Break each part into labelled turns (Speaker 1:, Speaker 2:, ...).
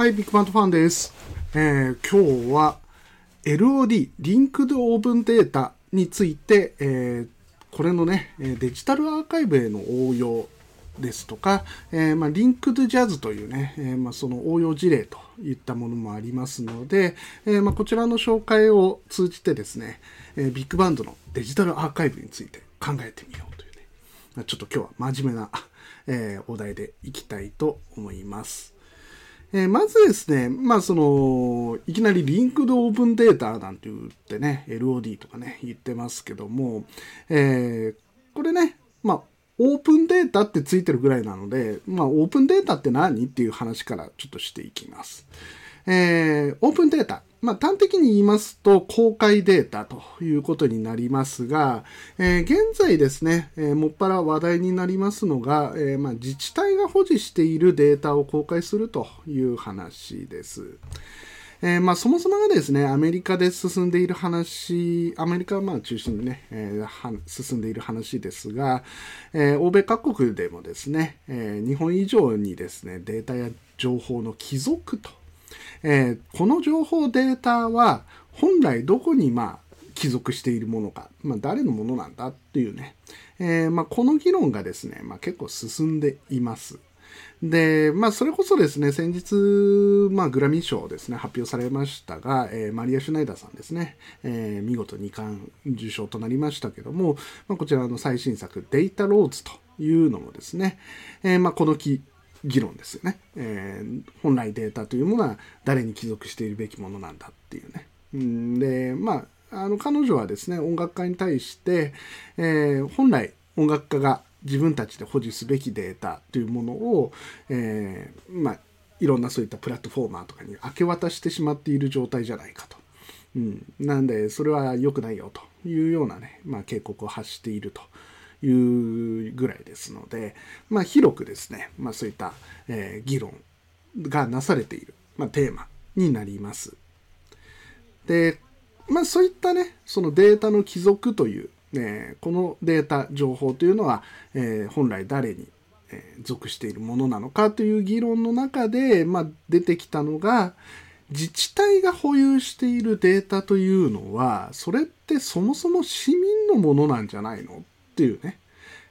Speaker 1: はい、ビッグバントファンです。えー、今日は LOD、リンクドオープンデータについて、えー、これのね、デジタルアーカイブへの応用ですとか、えー、まあ、リンクドジャズというね、えー、まあ、その応用事例といったものもありますので、えー、まあ、こちらの紹介を通じてですね、えビッグバンドのデジタルアーカイブについて考えてみようというね、ちょっと今日は真面目な、えお題でいきたいと思います。えー、まずですね、まあその、いきなりリンクドオープンデータなんて言ってね、LOD とかね、言ってますけども、えー、これね、まあ、オープンデータってついてるぐらいなので、まあ、オープンデータって何？っていう話からちょっとしていきます。えー、オープンデータ。まあ、端的に言いますと、公開データということになりますが、えー、現在ですね、えー、もっぱら話題になりますのが、えー、まあ、自治体が保持しているデータを公開するという話です。えー、まあ、そもそもがですね、アメリカで進んでいる話、アメリカはまあ中心にね、えー、進んでいる話ですが、えー、欧米各国でもですね、え日本以上にですね、データや情報の帰属とえー、この情報データは本来どこにまあ帰属しているものか、まあ、誰のものなんだっていうね、えー、まあ、この議論がですね、まあ、結構進んでいます。で、まあ、それこそですね、先日、まあ、グラミー賞ですね、発表されましたが、えー、マリア・シュナイダーさんですね、えー、見事2冠受賞となりましたけども、まあ、こちらの最新作、データローズというのもですね、えー、まあ、この木議論ですよね、えー、本来データというものは誰に帰属しているべきものなんだっていうね。んで、まあ、あの彼女はですね、音楽家に対して、えー、本来音楽家が自分たちで保持すべきデータというものを、えー、まあ、いろんなそういったプラットフォーマーとかに明け渡してしまっている状態じゃないかと。うん、なんで、それは良くないよというようなね、まあ、警告を発していると。いうぐらいですので、まあ、広くですね、まあ、そういった、えー、議論がなされている、まあ、テーマになります。で、まあ、そういったね、そのデータの帰属という、えー、このデータ、情報というのは、えー、本来誰に、えー、属しているものなのかという議論の中で、まあ、出てきたのが、自治体が保有しているデータというのは、それってそもそも市民のものなんじゃないのっていうね、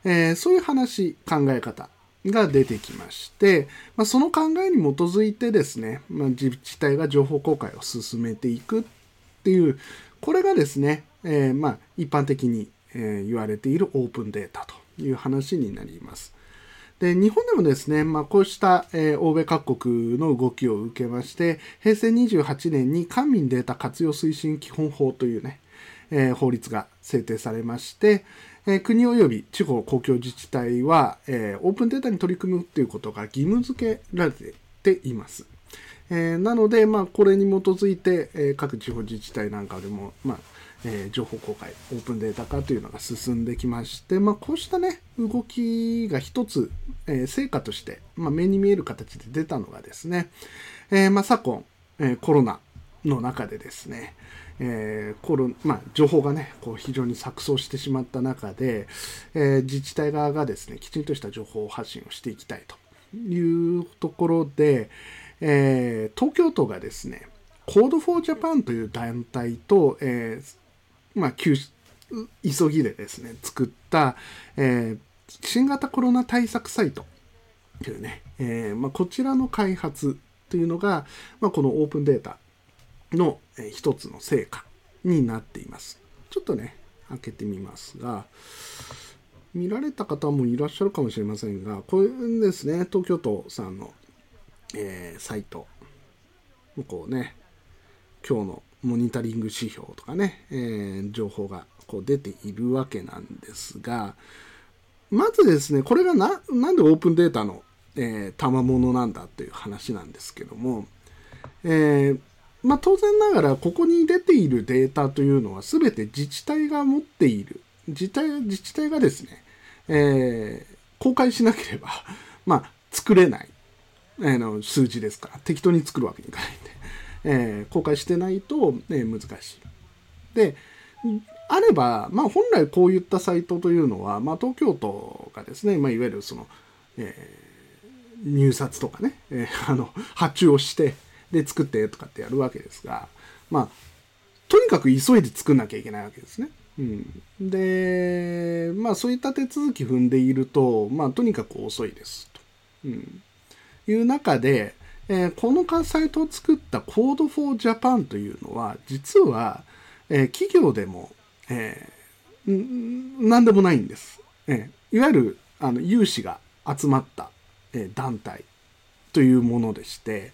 Speaker 1: えー、そういう話、考え方が出てきまして、まあ、その考えに基づいてですね、まあ、自治体が情報公開を進めていくっていう、これがですね、えー、まあ一般的に、え言われているオープンデータという話になります。で日本でもですね、まあ、こうした、えー、欧米各国の動きを受けまして、平成28年に官民データ活用推進基本法というね、えー、法律が制定されまして、え、国及び地方公共自治体は、え、オープンデータに取り組むということが義務付けられています。え、なので、まあ、これに基づいて、え、各地方自治体なんかでも、まあえ、情報公開、オープンデータ化というのが進んできまして、まあ、こうしたね、動きが一つ、え、成果として、まあ、目に見える形で出たのがですね、えまあ、昨今、え、コロナの中でですね、えー、コロまあ、情報がね、こう非常に錯綜してしまった中で、えー、自治体側がですね、きちんとした情報発信をしていきたいというところで、えー、東京都がですね、Code for Japan という団体と、え、まあ、急ぎでですね、作った、え、新型コロナ対策サイトというね、えまあ、こちらの開発というのが、まあ、このオープンデータの一つの成果になっています。ちょっとね、開けてみますが、見られた方もいらっしゃるかもしれませんが、これですね、東京都さんの、えー、サイト、こうね、今日のモニタリング指標とかね、えー、情報がこう出ているわけなんですが、まずですね、これがな、なんでオープンデータの、えー、賜物なんだっていう話なんですけども、えー、まあ、当然ながらここに出ているデータというのは全て自治体が持っている。自治体自治体がですね、えー、公開しなければ、まあ、作れない、えー、の数字ですから。適当に作るわけにいかないんで、えー、公開してないと、ね、難しい。であれば、まあ、本来こういったサイトというのは、まあ、東京都がですね、まあ、いわゆるその、えー入札とかね、えー、あの発注をしてで作ってとかってやるわけですがまあとにかく急いで作んなきゃいけないわけですね。うん、でまあそういった手続き踏んでいるとまあとにかく遅いですと、うん、いう中で、えー、このサイトを作った Code for Japan というのは実は、えー、企業でも、えー、何でもないんです。えー、いわゆるあの有志が集まった、えー、団体というものでして、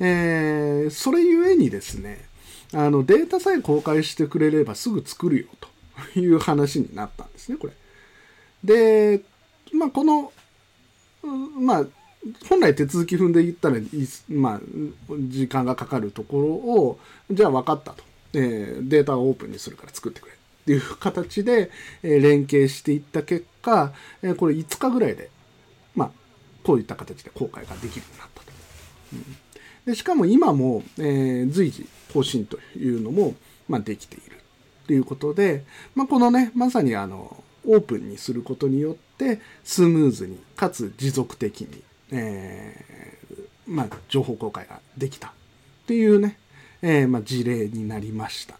Speaker 1: えー、それゆえにですねあのデータさえ公開してくれればすぐ作るよという話になったんですねこれ。で、まあ、この、まあ、本来手続き踏んでいったら、まあ、時間がかかるところをじゃあ分かったと、えー、データをオープンにするから作ってくれっていう形で、えー、連携していった結果、えー、これ5日ぐらいで、まあ、こういった形で公開ができるようになったと。うんでしかも今も、えー、随時更新というのも、まあ、できているということで、まあ、このねまさにあのオープンにすることによってスムーズにかつ持続的に、えー、まあ、情報公開ができたっていうね、えー、まあ、事例になりました。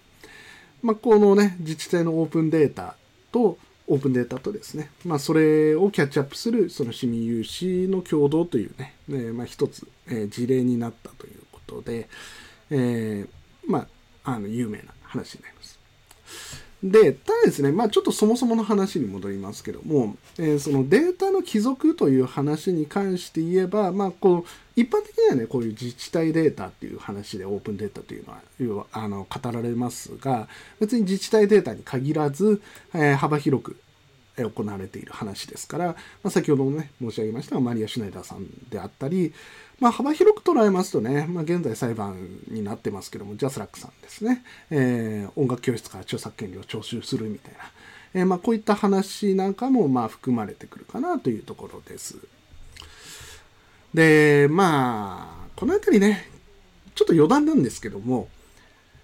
Speaker 1: まあ、このね自治体のオープンデータとオープンデータとですね、まあ、それをキャッチアップするその市民有志の共同というね、えー、まあ、一つ、え、事例になったということで、えー、まあ、あの有名な話になります。で、ただですね、まあちょっとそもそもの話に戻りますけども、えー、そのデータの帰属という話に関して言えば、まあこう、一般的にはね、こういう自治体データっていう話でオープンデータというのは、要は、あの、語られますが、別に自治体データに限らず、えー、幅広く行われている話ですから、まあ、先ほどもね、申し上げましたが、マリア・シュナイダーさんであったり、まあ、幅広く捉えますとね、まあ、現在裁判になってますけども、ジャスラックさんですね、えー、音楽教室から著作権料を徴収するみたいな、えー、まあ、こういった話なんかも、まあ、含まれてくるかなというところです。で、まあ、この辺りね、ちょっと余談なんですけども、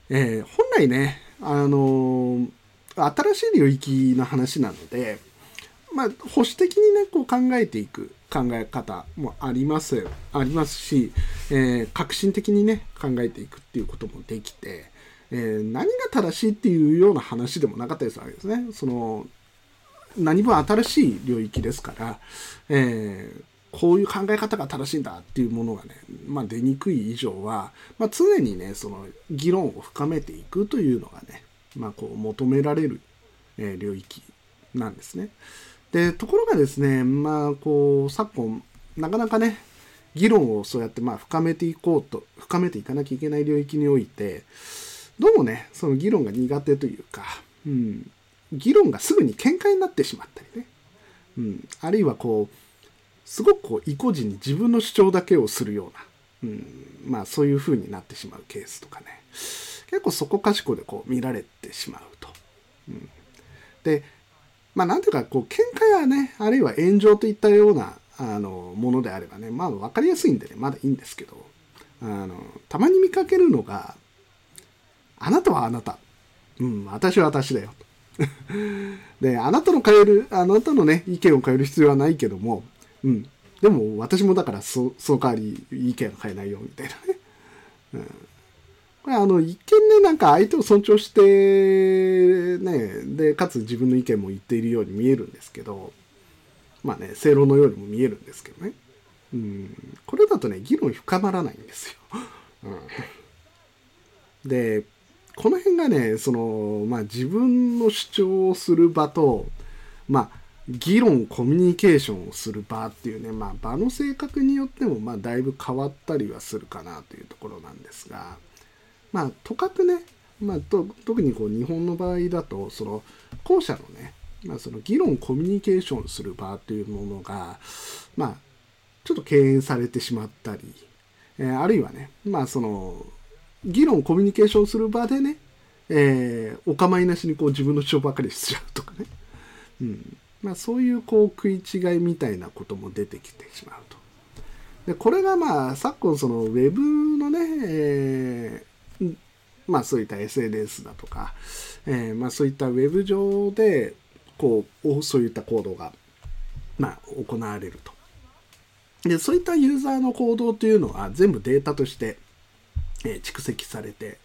Speaker 1: えー、本来ね、あの新しい領域の話なので、まあ、保守的にね、こう考えていく考え方もあります、ありますし、えー、革新的にね、考えていくっていうこともできて、えー、何が正しいっていうような話でもなかったりするわけですね。その、何分新しい領域ですから、えー、こういう考え方が正しいんだっていうものがね、まあ、出にくい以上は、まあ、常にね、その議論を深めていくというのがね、まあ、こう求められる、領域なんですね。でところがですねまあこう昨今なかなかね議論をそうやってまあ深めていこうと深めていかなきゃいけない領域においてどうもねその議論が苦手というか、うん、議論がすぐに喧嘩になってしまったりね、うん、あるいはこうすごくこう意固地に自分の主張だけをするような、うん、まあそういう風になってしまうケースとかね結構そこかしこでこう見られてしまうと。うん、でまあ、なんていうか、こう、喧嘩やね、あるいは炎上といったような、あの、ものであればね、まあ、わかりやすいんでね、まだいいんですけど、あの、たまに見かけるのが、あなたはあなた。うん、私は私だよ。で、あなたの変える、あなたのね、意見を変える必要はないけども、うん、でも私もだからそ、その代わり意見を変えないよ、みたいなね。うんこれあの、一見ね、なんか相手を尊重して、ね、で、かつ自分の意見も言っているように見えるんですけど、まあね、正論のようにも見えるんですけどね。うん、これだとね、議論深まらないんですよ。うん、で、この辺がね、その、まあ自分の主張をする場と、まあ、議論、コミュニケーションをする場っていうね、まあ場の性格によっても、まあだいぶ変わったりはするかなというところなんですが、まあ、とかくね、まあ、と特にこう日本の場合だとその後者のね、まあ、その議論コミュニケーションする場というものが、まあ、ちょっと敬遠されてしまったり、えー、あるいはね、まあ、その議論コミュニケーションする場でね、えー、お構いなしにこう自分の主張ばかりしちゃうとかね、うん。まあ、そういうこう食い違いみたいなことも出てきてしまうと。でこれがまあ昨今そのウェブのね、えーまあそういった SNS だとか、えー、まあそういったウェブ上で、こう、そういった行動が、まあ行われると。で、そういったユーザーの行動というのは全部データとして、えー、蓄積されて、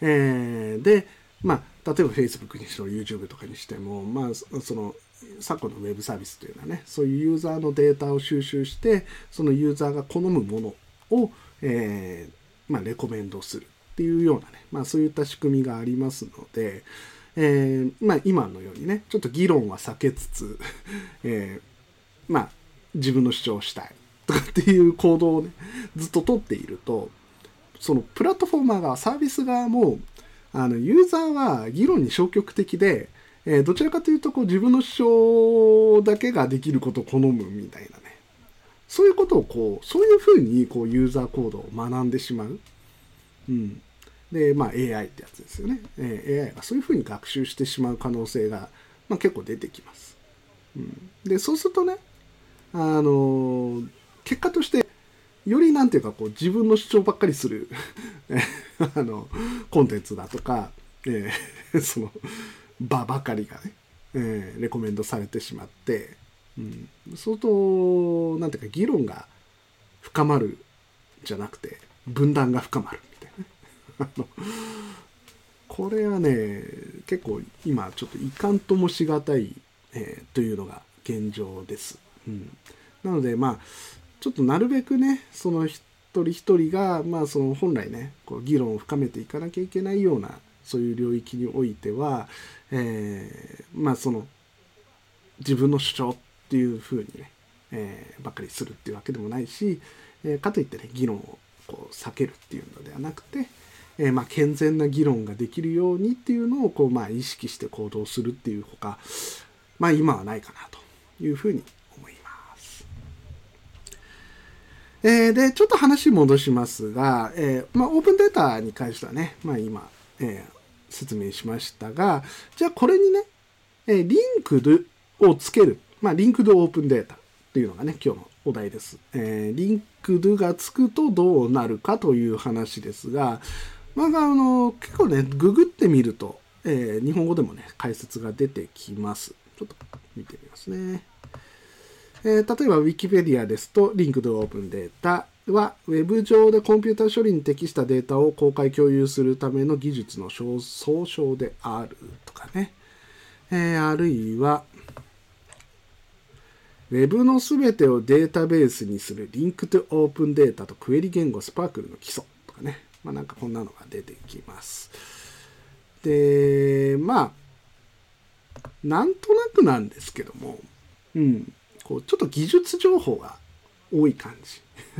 Speaker 1: えー、で、まあ、例えば Facebook にしろ YouTube とかにしても、まあ、その昨今のウェブサービスというのはねそういうユーザーのデータを収集してそのユーザーが好むものを、えー、まあ、レコメンドするっていうようなね、まあ、そういった仕組みがありますので、えー、まあ、今のようにねちょっと議論は避けつつ、えー、まあ、自分の主張をしたいとかっていう行動をねずっと取っているとそのプラットフォーマー側サービス側もあのユーザーは議論に消極的で、えー、どちらかというとこう自分の主張だけができることを好むみたいなねそういうことをこうそういうふうにこうユーザーコードを学んでしまう。うん、で、まあ、AI ってやつですよね、え、AI がそういうふうに学習してしまう可能性が、まあ、結構出てきます。うん、でそうするとねあのー、結果としてよりなんていうかこう自分の主張ばっかりする あのコンテンツだとか、えー、その場ばかりがね、えー、レコメンドされてしまって、うん、相当なんていうか議論が深まるじゃなくて分断が深まる。これはね結構今ちょっといかんともしがたい、えー、というのが現状です。うん、なのでまあちょっとなるべくねその一人一人が、まあ、その本来ねこう議論を深めていかなきゃいけないようなそういう領域においては、えー、まあその自分の主張っていうふうにね、えー、ばっかりするっていうわけでもないし、えー、かといってね議論をこう避けるっていうのではなくて、えー、まあ健全な議論ができるようにっていうのをこうまあ意識して行動するっていうほかまあ今はないかなというふうに思いますえー、で、ちょっと話戻しますが、えー、まあ、オープンデータに関してはね、まあ、今、え、説明しましたが、じゃあこれにね、え Linked をつける、まあ、 Linked Open Data っていうのがね、今日のお題です。え Linked がつくとどうなるかという話ですが、まあ、あの、結構ね、ググってみると、え日本語でもね、解説が出てきます。ちょっと見てみますね。えー、例えば Wikipedia ですと、 Linked Open Data は、ウェブ上でコンピュータ処理に適したデータを公開共有するための技術の総称であるとかね。えー、あるいは、ウェブのすべてをデータベースにするリンクトオープンデータとクエリ言語スパークルの基礎とかね。まあなんかこんなのが出てきます。で、まあ、なんとなくなんですけども、うん。こうちょっと技術情報が多い感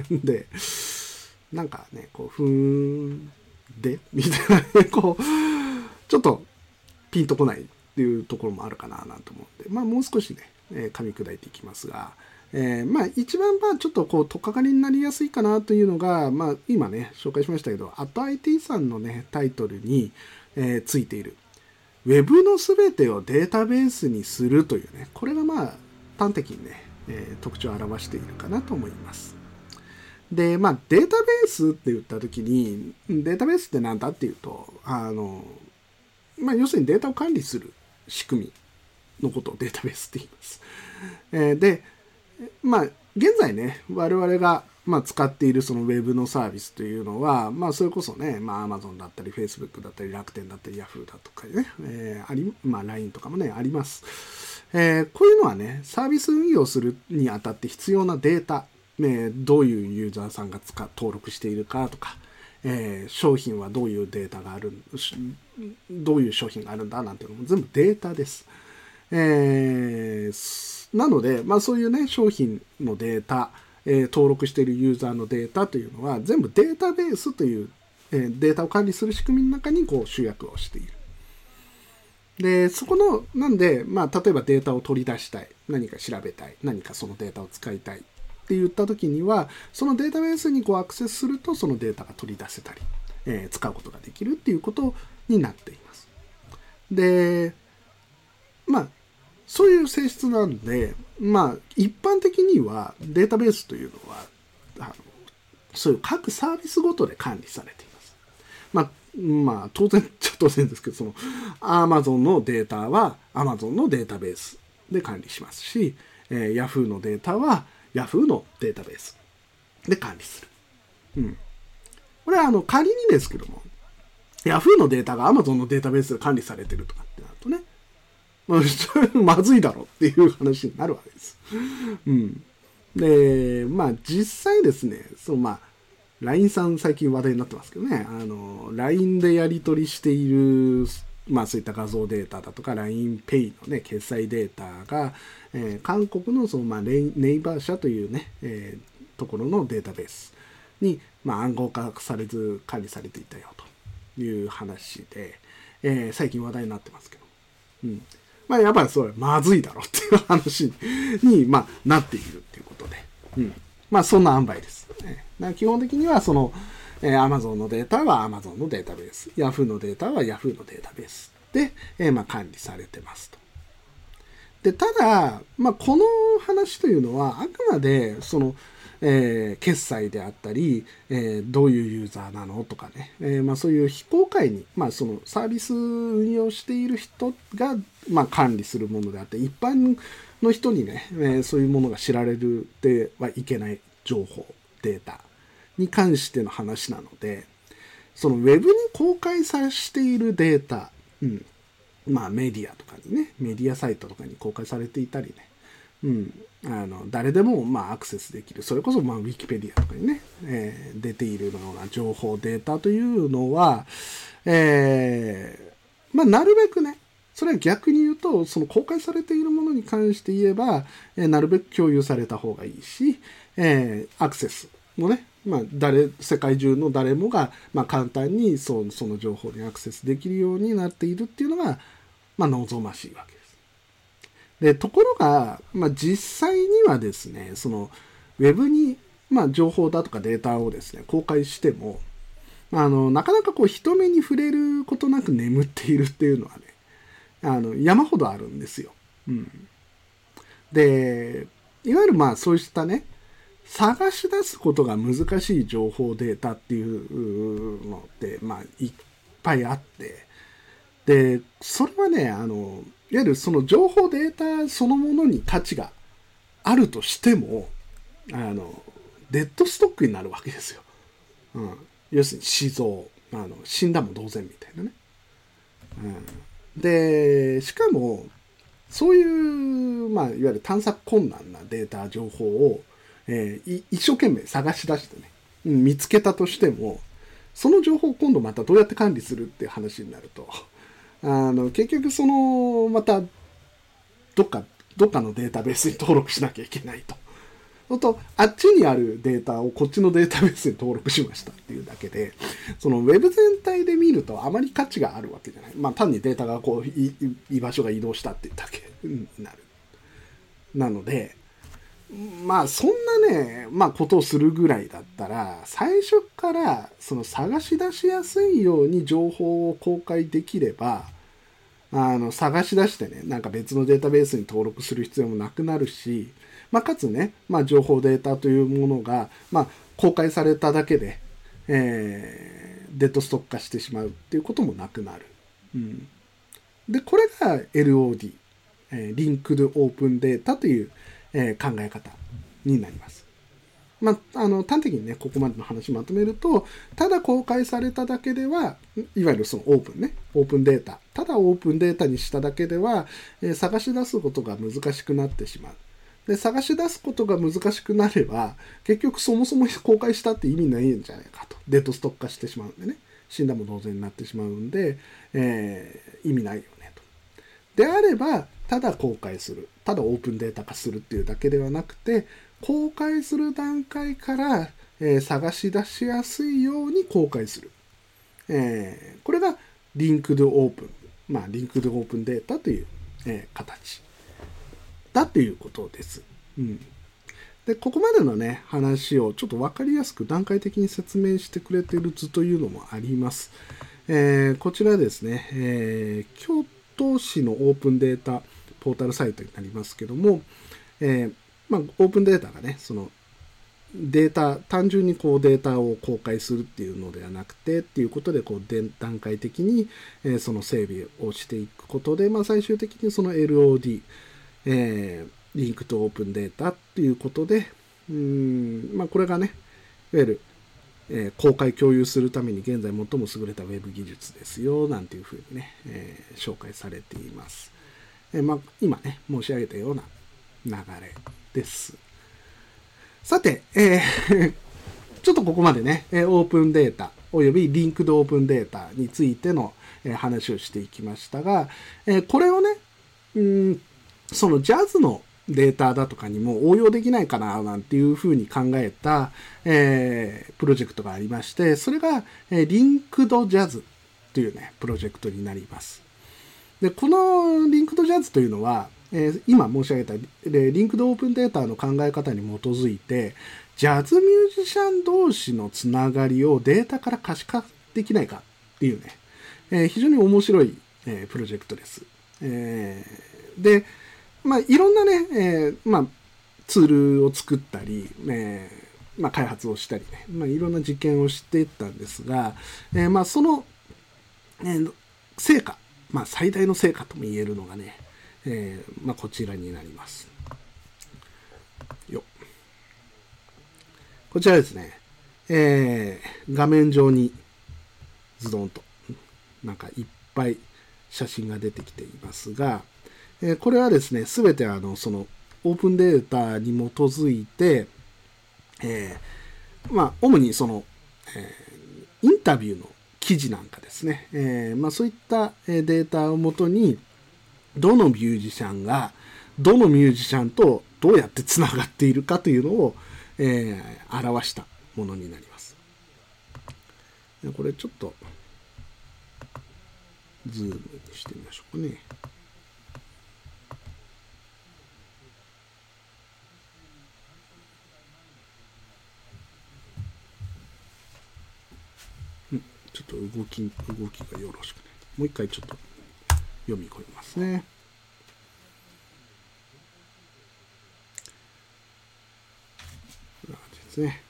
Speaker 1: じ でなんかねこうふんでみたいなね こうちょっとピンとこないっていうところもあるかななんて思うんでまあもう少しね、え、噛み砕いていきますが、えー、まあ一番まあちょっとこうとっかかりになりやすいかなというのがまあ今ね紹介しましたけど AtIT さんのねタイトルに、えー、ついている Web の全てをデータベースにするというねこれがまあ端的にね、えー、特徴を表しているかなと思います。で、まあ、データベースって言った時に、データベースって何だっていうと、あの、まあ、要するにデータを管理する仕組みのことをデータベースって言います。えー、で、まあ、現在ね、我々がまあ、使っているそのウェブのサービスというのは、まあ、それこそね、まあ、Amazon だったり、Facebook だったり、楽天だったり、Yahoo だとかね、えー、あり、まあ、LINE とかもね、あります。えー、こういうのはね、サービス運用するにあたって必要なデータ、えー、どういうユーザーさんが使登録しているかとか、えー、商品はどういうデータがある、どういう商品があるんだなんていうのも全部データです。えー、なので、まあそういうね、商品のデータ、え登録しているユーザーのデータというのは全部データベースという、えデータを管理する仕組みの中にこう集約をしている。で、そこの、なんで、まあ、例えばデータを取り出したい。何か調べたい。何かそのデータを使いたい。って言った時には、そのデータベースにこうアクセスすると、そのデータが取り出せたり、えー、使うことができるっていうことになっています。で、まあ、そういう性質なんで、まあ、一般的にはデータベースというのは、あのそういう各サービスごとで管理されています。まあ、まあ、当然、ちょっと当然ですけど、その、Amazon のデータは Amazon のデータベースで管理しますし、えー、Yahoo のデータは Yahoo のデータベースで管理する。うん。これはあの仮にですけども、Yahoo のデータが Amazon のデータベースで管理されてるとかってなる、ま、ずいだろっていう話になるわけです。うん。で、まあ実際ですね、そのまあ、LINE さん最近話題になってますけどね、あの、LINE でやり取りしている、まあそういった画像データだとか LINEPay のね、決済データが、えー、韓国のそのまあネイバー社というね、えー、ところのデータベースに、まあ、暗号化されず管理されていたよという話で、えー、最近話題になってますけど。うん。まあやっぱりそれまずいだろっていう話に、まあ、なっているっていうことで。うん。まあそんな塩梅です。だから基本的にはその、えー、Amazon のデータは Amazon のデータベース、Yahoo のデータは Yahoo のデータベースで、えー、まあ、管理されてますと。で、ただ、まあ、この話というのは、あくまで、その、えー、決済であったり、えー、どういうユーザーなのとかね、えー、まあ、そういう非公開に、まあ、そのサービス運用している人が、まあ、管理するものであって、一般の人にね、えそういうものが知られるではいけない情報、データに関しての話なので、そのウェブに公開させているデータ、うん、まあメディアとかにね、メディアサイトとかに公開されていたりね、うん、あの誰でもまあアクセスできる、それこそまあウィキペディアとかにね、えー、出ているような情報、データというのは、えー、まあなるべくね、それは逆に言うと、その公開されているものに関して言えば、えー、なるべく共有された方がいいし、えー、アクセスもね、まあ、誰、世界中の誰もが、まあ、簡単にそその情報にアクセスできるようになっているっていうのが、まあ、望ましいわけ。で。ところが、まあ、実際にはですね、その、ウェブに、まあ、情報だとかデータをですね、公開しても、あの、なかなかこう、人目に触れることなく眠っているっていうのはね、あの、山ほどあるんですよ。うん。で、いわゆるまあ、そうしたね、探し出すことが難しい情報データっていうのって、まあ、いっぱいあって、で、それはね、あの、いわゆるその情報データそのものに価値があるとしても、あの、デッドストックになるわけですよ。うん。要するに死蔵。あの、死んだも同然みたいなね。うん。で、しかも、そういう、まあ、いわゆる探索困難なデータ、情報を、えー、一生懸命探し出してね、見つけたとしても、その情報を今度またどうやって管理するっていう話になると、あの、結局その、また、どっか、どっかのデータベースに登録しなきゃいけないと。と、あっちにあるデータをこっちのデータベースに登録しましたっていうだけで、そのウェブ全体で見るとあまり価値があるわけじゃない。まあ単にデータがこう、居場所が移動したっていうだけになる。なので、まあそんなね、まあことをするぐらいだったら、最初からその探し出しやすいように情報を公開できれば、あの探し出してね、なんか別のデータベースに登録する必要もなくなるし、まあ、かつね、まあ、情報データというものが、まあ、公開されただけで、えー、デッドストック化してしまうっていうこともなくなる。うん、で、これが LOD、えー、リンクドオープンデータというえー、考え方になります。まあ、あの端的にねここまでの話まとめるとただ公開されただけではいわゆるそのオープンねオープンデータただオープンデータにしただけでは、えー、探し出すことが難しくなってしまう。で探し出すことが難しくなれば結局そもそも公開したって意味ないんじゃないかとデートストック化してしまうんでね死んだも同然になってしまうんで、えー、意味ないよねと。であればただ公開するただオープンデータ化するっていうだけではなくて公開する段階から、えー、探し出しやすいように公開する、えー、これがリンクドオープン。まあリンクドオープンデータという、えー、形。だということです。うん、でここまでのね話をちょっと分かりやすく段階的に説明してくれてる図というのもあります。えー、こちらですね、えー、京都市のオープンデータ。ポータルサイトになりますけども、えー、まあ、オープンデータがね、そのデータ、単純にこうデータを公開するっていうのではなくてっていうことで、こう段階的に、えその整備をしていくことで、まあ、最終的にその LOD、えー、リンクとオープンデータっていうことで、うん、まあ、これがね、いわゆる、え公開共有するために現在最も優れたウェブ技術ですよ、なんていうふうにね、えー紹介されています。えまあ、今ね、申し上げたような流れです。さて、えー ちょっとここまでね、オープンデータおよび Linked Open Data についての、話をしていきましたが、えこれをね、うんそのジャズのデータだとかにも応用できないかななんていうふうに考えた、えープロジェクトがありまして、それが、え Linked Jazz というね、プロジェクトになります。で、この Linked Jazz というのは、えー今申し上げたえ Linked Open Data の考え方に基づいて、ジャズミュージシャン同士のつながりをデータから可視化できないかっていうね、えー非常に面白い、えープロジェクトです。えーで、まあ、いろんなね、えまあ、ツールを作ったり、えまあ、開発をしたりね、まあ、いろんな実験をしていったんですが、えまあ、その、え成果、まあ、最大の成果とも言えるのがね、えーまあ、こちらになります。よこちらですね、えー画面上にズドンとなんかいっぱい写真が出てきていますが、えーこれはですね、すべてあの、その、オープンデータに基づいて、えーまあ、主にその、えーインタビューの記事なんかですね、えーまあ、そういったデータをもとに、どのミュージシャンが、どのミュージシャンとどうやってつながっているかというのを、えー表したものになります。これちょっと、ズームにしてみましょうかね。うんちょっと動き、動きがよろしくない。もう一回ちょっと読み込みますね。こんな感じですね。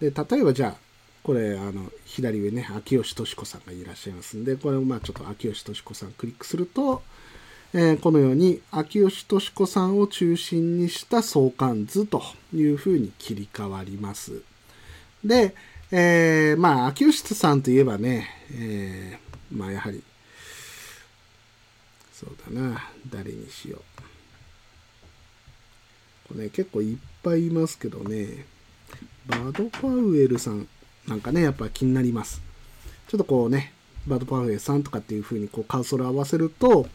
Speaker 1: で、例えばじゃあ、これ、あの、左上ね、秋吉敏子さんがいらっしゃいますんで、これをまあちょっと秋吉敏子さんクリックすると、えーこのように秋吉敏子さんを中心にした相関図というふうに切り替わります。で、えーまあ、秋吉さんといえばね、えーまあ、やはり、そうだな、誰にしよう。これね、結構いっぱいいますけどね、バードパウエルさんなんかね、やっぱ気になります。ちょっとこうね、バードパウエルさんとかっていう風にこうカーソル合わせると、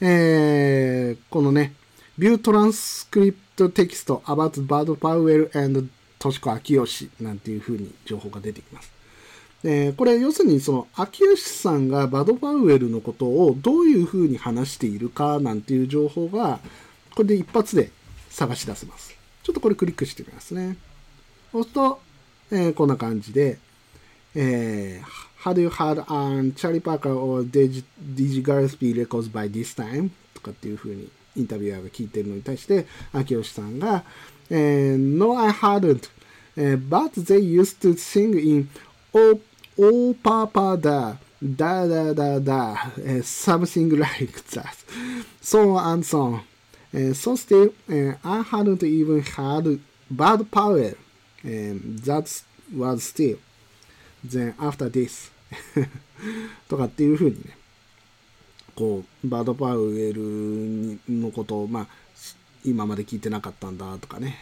Speaker 1: えーこのね、View Transcript Text about Bad Powell and としこ秋吉なんていう風に情報が出てきます。でこれ要するにその秋吉さんがバドパウエルのことをどういう風に話しているかなんていう情報がこれで一発で探し出せます。ちょっとこれクリックしてみますね。そうすと、えーこんな感じで、えー How do you had on Charlie Parker or Digi, Digi Gillespie records by this time? とかっていう風にインタビュアーが聞いてるのに対して、秋吉さんが、No, I hadn't. えー but they used to sing in Oh, oh Papa da, da da da da, え something like that. So and so. えー so still, え I hadn't even had bad power. えー that was still. then after this とかっていうふうにねこうバードパウエルのことをまあ今まで聞いてなかったんだとかね、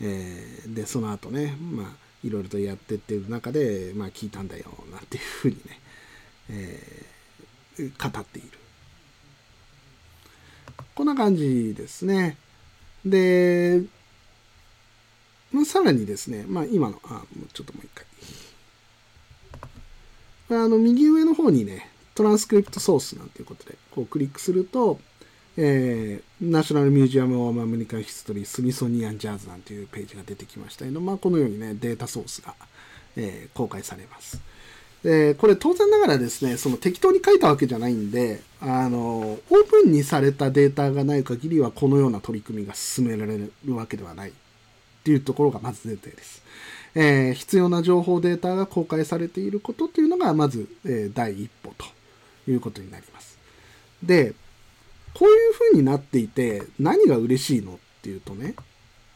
Speaker 1: えーでその後ねまあいろいろとやってってる中でまあ聞いたんだよなんていうふうにね、えー語っている。こんな感じですね。でさらにですねまあ今のあもうちょっともう一回。あの右上の方にね、トランスクリプトソースなんていうことで、こうクリックすると、えー、ナショナルミュージアム・オブ・アメリカ・ヒストリー・スミソニアン・ジャーズなんていうページが出てきましたけど、まあ、このようにね、データソースが、えー公開されます。で、これ当然ながらですね、その適当に書いたわけじゃないんで、あの、オープンにされたデータがない限りは、このような取り組みが進められるわけではないっていうところがまず前提です。えー必要な情報データが公開されていることというのがまず、え第一歩ということになります。で、こういうふうになっていて何が嬉しいのっていうとね、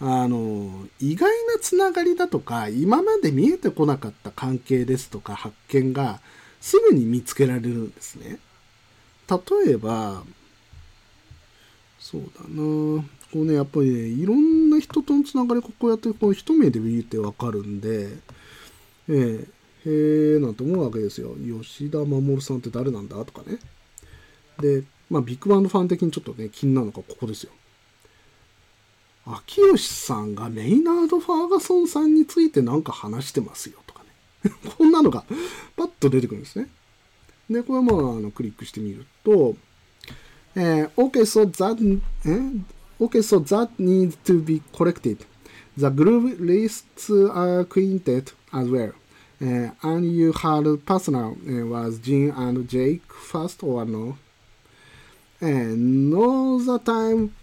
Speaker 1: あの、意外なつながりだとか、今まで見えてこなかった関係ですとか発見がすぐに見つけられるんですね。例えば、そうだなこうね、やっぱりね、いろんな人とのつながり、こうやってこう一目で見てわかるんで、えー、へえなんて思うわけですよ。吉田守さんって誰なんだ？とかね。で、まあ、ビッグバンドファン的にちょっとね、気になるのがここですよ。秋吉さんがメイナード・ファーガソンさんについて何か話してますよとかね。こんなのがパッと出てくるんですね。で、これはまあ、あのクリックしてみると、えー、OK, so that, え OK, so that needs to be corrected. The group lists are quintet as well. Uh, and you had personal uh, was Jin and Jake first or no? And no the time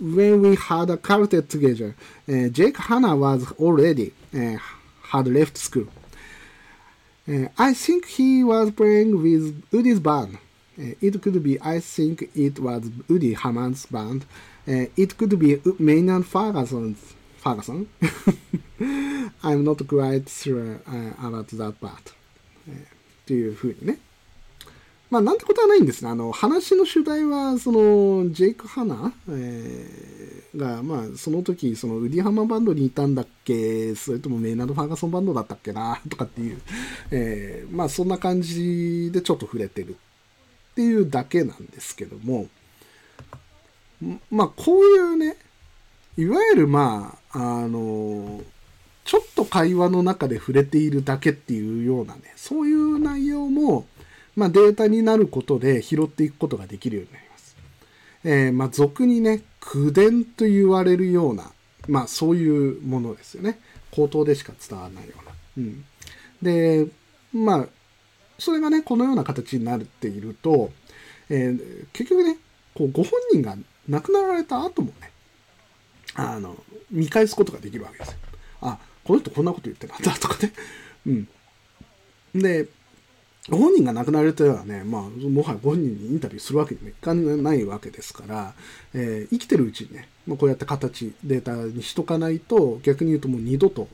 Speaker 1: when we had a quartet together, uh, Jake Hanna was already uh, had left school. Uh, I think he was playing with Woody's band. Uh, it could be, I think it was Woody Hammond's band. Uh, it could be Maynard Ferguson's Ferguson. I'm not quite sure、uh, about that part. というふうにね。 まあ、なんてことはないんですね。あの、話の主題は、その、ジェイク・ハナ、えー、が、まあ、その時、その、ウディハマバンドにいたんだっけ、それともメイナード・ファーガソンバンドだったっけな、とかっていう、えー、まあ、そんな感じでちょっと触れてるっていうだけなんですけども、まあ、こういうね、いわゆるまあ、あの、ちょっと会話の中で触れているだけっていうようなね、そういう内容も、まあ、データになることで拾っていくことができるようになります。えー、まあ、俗にね、口伝と言われるような、まあ、そういうものですよね。口頭でしか伝わらないような。うん。で、まあ、それがね、このような形になっていると、えー、結局ね、こう、ご本人が亡くなられた後もね、あの、見返すことができるわけですよ。あ、この人こんなこと言ってたんだとかね。うん。で、本人が亡くなられたらね、まあ、もはやご本人にインタビューするわけにもいかないわけですから、えー、生きてるうちにね、まあ、こうやって形、データにしとかないと、逆に言うともう二度と、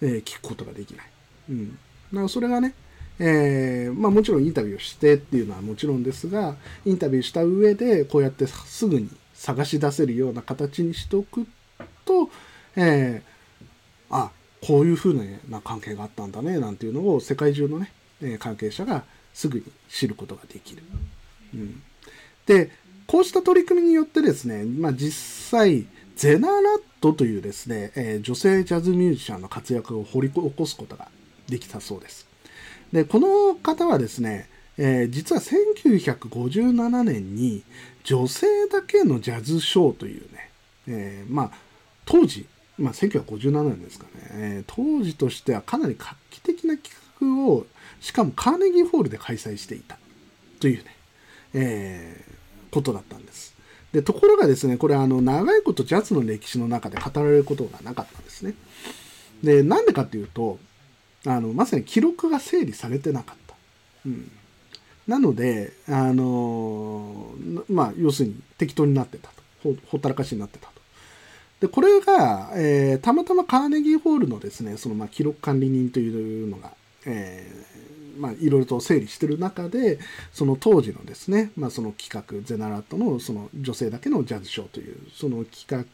Speaker 1: えー、聞くことができない。うん。だからそれがね、えー、まあもちろんインタビューしてっていうのはもちろんですが、インタビューした上で、こうやってすぐに探し出せるような形にしておくと、えー、あ、こういうふうな関係があったんだね、なんていうのを世界中のね、え関係者がすぐに知ることができる。うん、で、こうした取り組みによってですね、まあ、実際、ゼナラットというですね、えー、女性ジャズミュージシャンの活躍を掘り起こすことができたそうです。で、この方はですね、えー、実は1957年に女性だけのジャズショーというね、えー、まあ、当時、まあ、1957年ですかね、えー、当時としてはかなり画期的な企画をしかもカーネギーホールで開催していたというね、えー、ことだったんです。で、ところがですね、これあの、長いことジャズの歴史の中で語られることがなかったんですね。で、なんでかっていうと、あの、まさに記録が整理されてなかった。うん。なので、あのまあ、要するに適当になってたと。ほほったらかしになってたと。で、これが、えー、たまたまカーネギーホールのですね、その、まあ、記録管理人というのが、えー、まあ、いろいろと整理してる中で、その当時のですね、まあ、その企画、ゼナラットのその女性だけのジャズショーという、その企画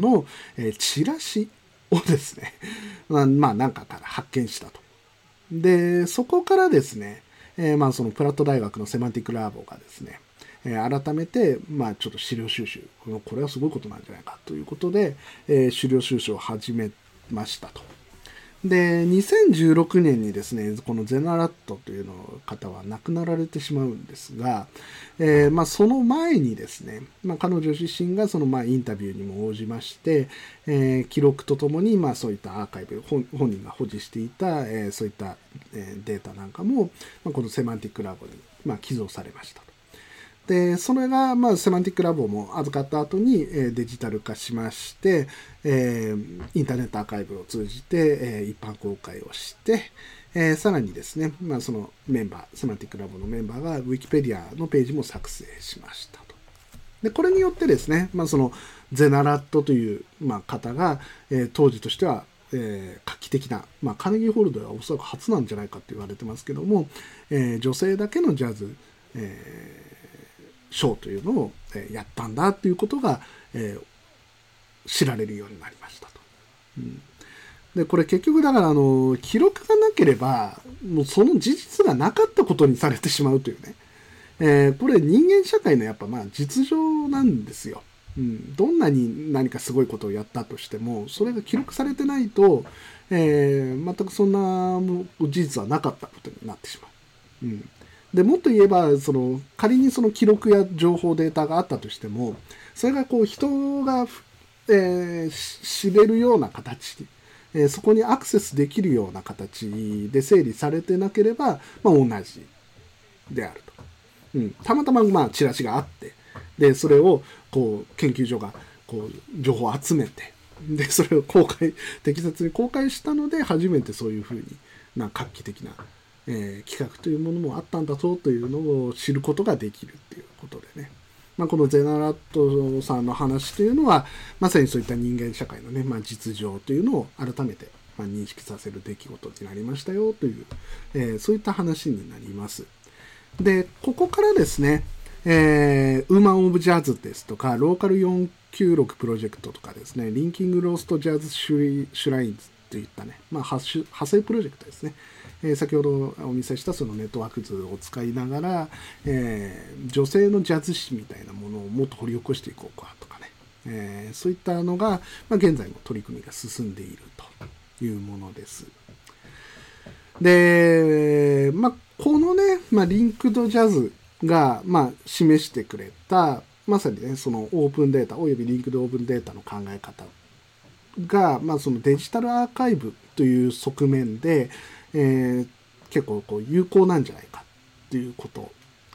Speaker 1: の、えー、チラシをですね、まあ、まあ、なんかから発見したと。で、そこからですね、えー、まあ、そのプラット大学のセマンティックラボがですね、えー、改めて、まあ、ちょっと資料収集、これはすごいことなんじゃないかということで、えー、資料収集を始めましたと。で、2016年にですね、このゼナラットというの方は亡くなられてしまうんですが、えー、まあ、その前にですね、まあ、彼女自身がそのまあインタビューにも応じまして、えー、記録とともにまあそういったアーカイブ、本人が保持していた、えー、そういった、えデータなんかも、まあ、このセマンティックラボにま寄贈されました。で、それが、まあ、セマンティックラボも預かった後に、えー、デジタル化しまして、えー、インターネットアーカイブを通じて、えー、一般公開をして、えー、さらにですね、まあ、そのメンバー、セマンティックラボのメンバーが Wikipedia のページも作成しましたと。でこれによってですね、まあ、そのゼナラットという、まあ、方が、えー、当時としては、えー、画期的な、まあ、カネギーホールドはおそらく初なんじゃないかって言われてますけども、えー、女性だけのジャズ、えー、ショーというのを、やったんだっていうことが、え知られるようになりましたと。うんで、これ結局だからあの、記録がなければ、もうその事実がなかったことにされてしまうというね。えー、これ人間社会のやっぱまあ実情なんですよ。うん。どんなに何かすごいことをやったとしても、それが記録されてないと、えー、全くそんな事実はなかったことになってしまう。うん。で、もっと言えば、その、仮にその記録や情報データがあったとしても、それがこう人が、えー、知れるような形えそこにアクセスできるような形で整理されてなければ、まあ、同じであると。うん、たまたままあチラシがあってでそれをこう研究所がこう情報を集めてでそれを公開適切に公開したので初めてそういうふうにな画期的な、えー、企画というものもあったんだぞというのを知ることができるっていうことでね。まあ、このゼナラットさんの話というのは、まさにそういった人間社会のね、まあ、実情というのを改めて、ま認識させる出来事になりましたよという、えー、そういった話になります。で、ここからですね、えー、ウーマン・オブ・ジャズですとか、ローカル496プロジェクトとかですね、リンキング・ロースト・ジャズ・シュラインズといったね、まあ、派生プロジェクトですね。えー、先ほどお見せしたそのネットワーク図を使いながら、えー、女性のジャズ誌みたいなものをもっと掘り起こしていこうかとかね、えー、そういったのが、まあ、現在も取り組みが進んでいるというものです。で、まあ、このね、まあ、リンクドジャズが、まあ、示してくれた、まさにね、そのオープンデータ、およびリンクドオープンデータの考え方が、まあ、そのデジタルアーカイブという側面で、えー、結構こう有効なんじゃないかっていうこと。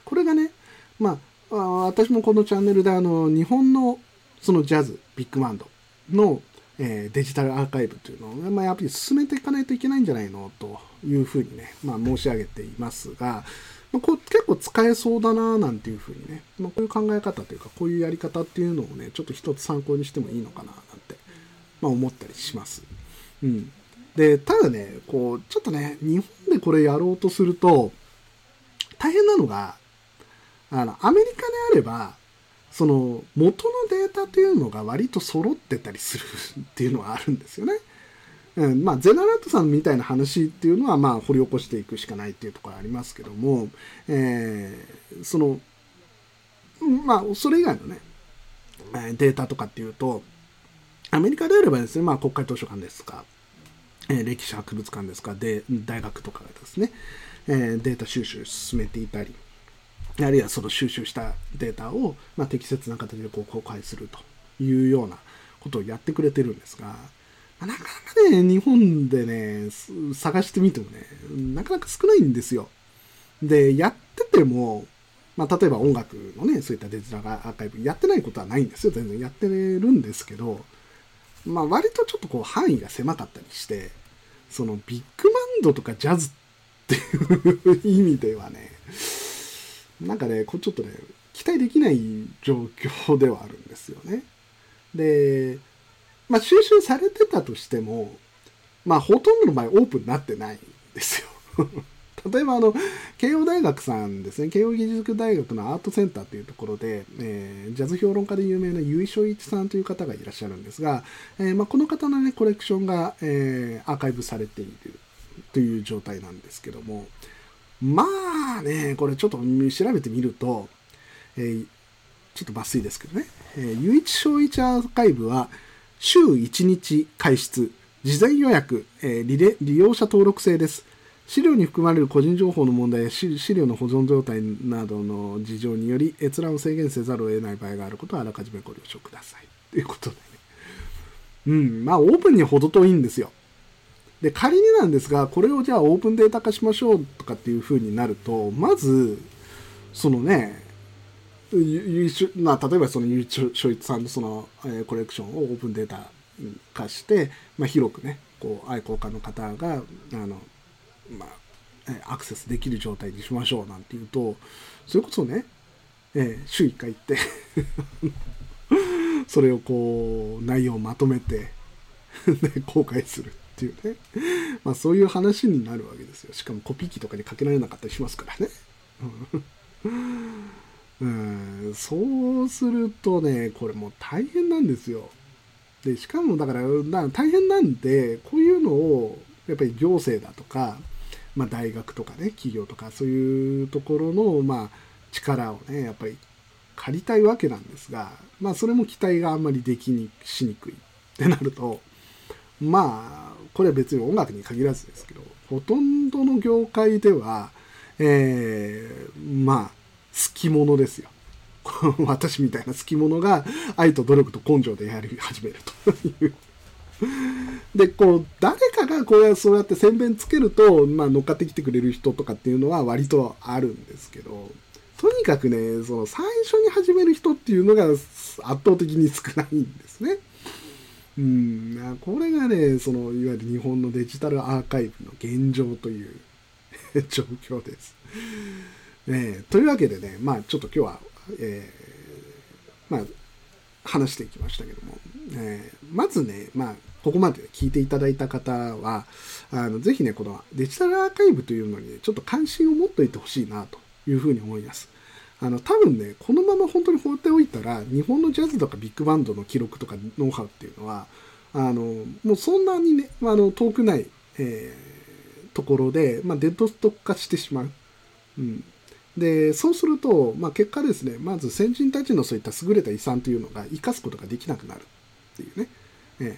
Speaker 1: これがね、まあ、私もこのチャンネルであの、日本のそのジャズ、ビッグバンドの、えー、デジタルアーカイブというのを、まあ、やっぱり進めていかないといけないんじゃないのというふうにね、まあ、申し上げていますが、まあ、こう結構使えそうだななんていうふうにね、まあ、こういう考え方というか、こういうやり方っていうのをね、ちょっと一つ参考にしてもいいのかななん、まあ、思ったりします。うん。で、ただね、こう、ちょっとね、日本でこれやろうとすると、大変なのが、あの、アメリカであれば、その、元のデータというのが割と揃ってたりするっていうのはあるんですよね。うん、まあ、ゼナラットさんみたいな話っていうのは、まあ、掘り起こしていくしかないっていうところありますけども、えー、その、まあ、それ以外のね、データとかっていうと、アメリカであればですね、まあ、国会図書館ですか、え歴史博物館ですかで大学とかがですね、えデータ収集進めていたりあるいはその収集したデータを、まあ、適切な形でこう公開するというようなことをやってくれてるんですが、まあ、なかなかね日本でね探してみてもねなかなか少ないんですよでやっててもまあ、例えば音楽のね、そういったデジタルアーカイブやってないことはないんですよ。全然やってるんですけど、まあ割とちょっとこう範囲が狭かったりして、そのビッグバンドとかジャズっていう意味ではね、なんかね、こちょっとね、期待できない状況ではあるんですよね。で、まあ収集されてたとしても、まあほとんどの場合オープンになってないんですよ。例えばあの、慶応大学さんですね、慶応義塾大学のアートセンターというところで、えー、ジャズ評論家で有名な由井翔一さんという方がいらっしゃるんですが、えーまあ、この方のね、コレクションが、えー、アーカイブされているという状態なんですけども、まあね、これちょっと調べてみると、えー、ちょっと抜粋ですけどね、えー、唯一小一アーカイブは、週1日開出、事前予約、えー、利用者登録制です。資料に含まれる個人情報の問題や資料の保存状態などの事情により閲覧を制限せざるを得ない場合があることはあらかじめご了承ください。ということでね。うん、まあオープンに程遠いんですよ。で、仮になんですが、これをじゃあオープンデータ化しましょうとかっていうふうになると、まず、そのね、まあ、例えばそのユーチョイツさんのその、えー、コレクションをオープンデータ化して、まあ、広くね、こう愛好家の方があのまあ、アクセスできる状態にしましょうなんていうと、それこそね、えー、週1回行って それをこう内容をまとめてで公開するっていうね。まあそういう話になるわけですよ。しかもコピー機とかにかけられなかったりしますからね。うん。そうするとねこれもう大変なんですよ。でしかもだから大変なんでこういうのをやっぱり行政だとか、まあ、大学とかね企業とかそういうところの、まあ、力をねやっぱり借りたいわけなんですが、まあ、それも期待があんまりできにしにくいってなるとまあこれは別に音楽に限らずですけどほとんどの業界では、えー、まあ好き者ですよ。私みたいな好き者が愛と努力と根性でやり始めるという で、こう、誰かがこうやそうやって宣伝つけると、まあ、乗っかってきてくれる人とかっていうのは割とあるんですけど、とにかくね、その最初に始める人っていうのが圧倒的に少ないんですね。うん、これがね、その、いわゆる日本のデジタルアーカイブの現状という 状況です。ね、というわけでね、まあちょっと今日は、えー、まあ話していきましたけども、えー、まずね、まあここまで聞いていただいた方は、あのぜひね、このデジタルアーカイブというのに、ね、ちょっと関心を持っておいてほしいなというふうに思います。あの多分ね、このまま本当に放っておいたら、日本のジャズとかビッグバンドの記録とかノウハウっていうのは、あのもうそんなにね、あの遠くない、えー、ところで、まあ、デッドストック化してしまう。うん、でそうすると、まあ、結果ですねまず先人たちのそういった優れた遺産というのが生かすことができなくなるっていうね、え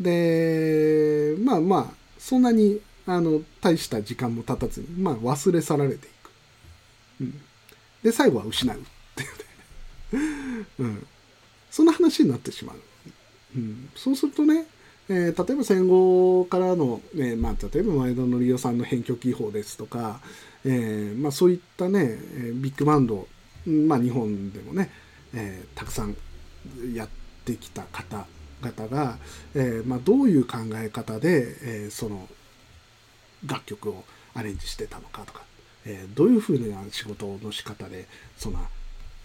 Speaker 1: でまあまあそんなにあの大した時間も経たずに、まあ、忘れ去られていく、うん、で最後は失うっていうね、うん、そんな話になってしまう、うん、そうするとねえー、例えば戦後からの、えーまあ、例えば前田紀夫さんの編曲技法ですとか、えーまあ、そういったねビッグバンド、まあ、日本でもね、えー、たくさんやってきた方々が、えーまあ、どういう考え方で、えー、その楽曲をアレンジしてたのかとか、えー、どういうふうな仕事の仕方でその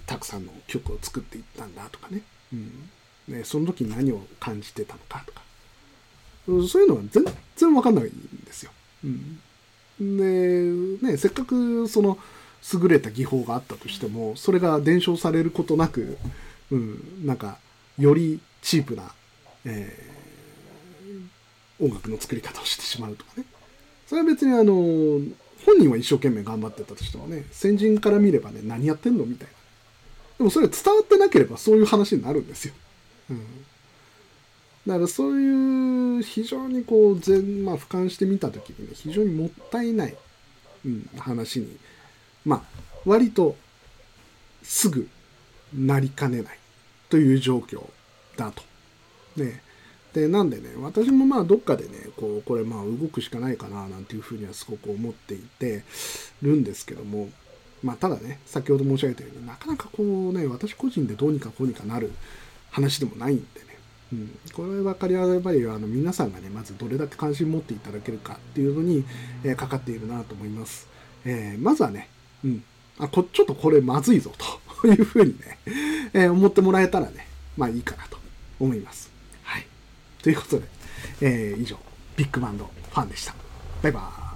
Speaker 1: たくさんの曲を作っていったんだとかね,、うん。ねその時何を感じてたのかとか。そういうのは全然わかんないんですよ。うん、で、ね、せっかくその優れた技法があったとしても、それが伝承されることなく、うん、なんか、よりチープな、えー、音楽の作り方をしてしまうとかね。それは別にあの、本人は一生懸命頑張ってたとしてもね、先人から見ればね、何やってんのみたいな。でもそれ伝わってなければそういう話になるんですよ。うんだからそういう非常にこう全、まあ、俯瞰してみた時にね非常にもったいない、うん、話にまあ割とすぐなりかねないという状況だと。ね、でなんでね私もまあどっかでねこうこれまあ動くしかないかななんていうふうにはすごく思っていてるんですけどもまあただね先ほど申し上げたようになかなかこうね私個人でどうにかこうにかなる話でもないんでね。うん、こればかりはやっぱりあの皆さんがねまずどれだけ関心持っていただけるかっていうのに、えー、かかっているなと思います、えー、まずはね、うん、あこちょっとこれまずいぞというふうにね、えー、思ってもらえたらねまあいいかなと思います。はい。ということで、え以上ビッグバンドファンでした。バイバーイ。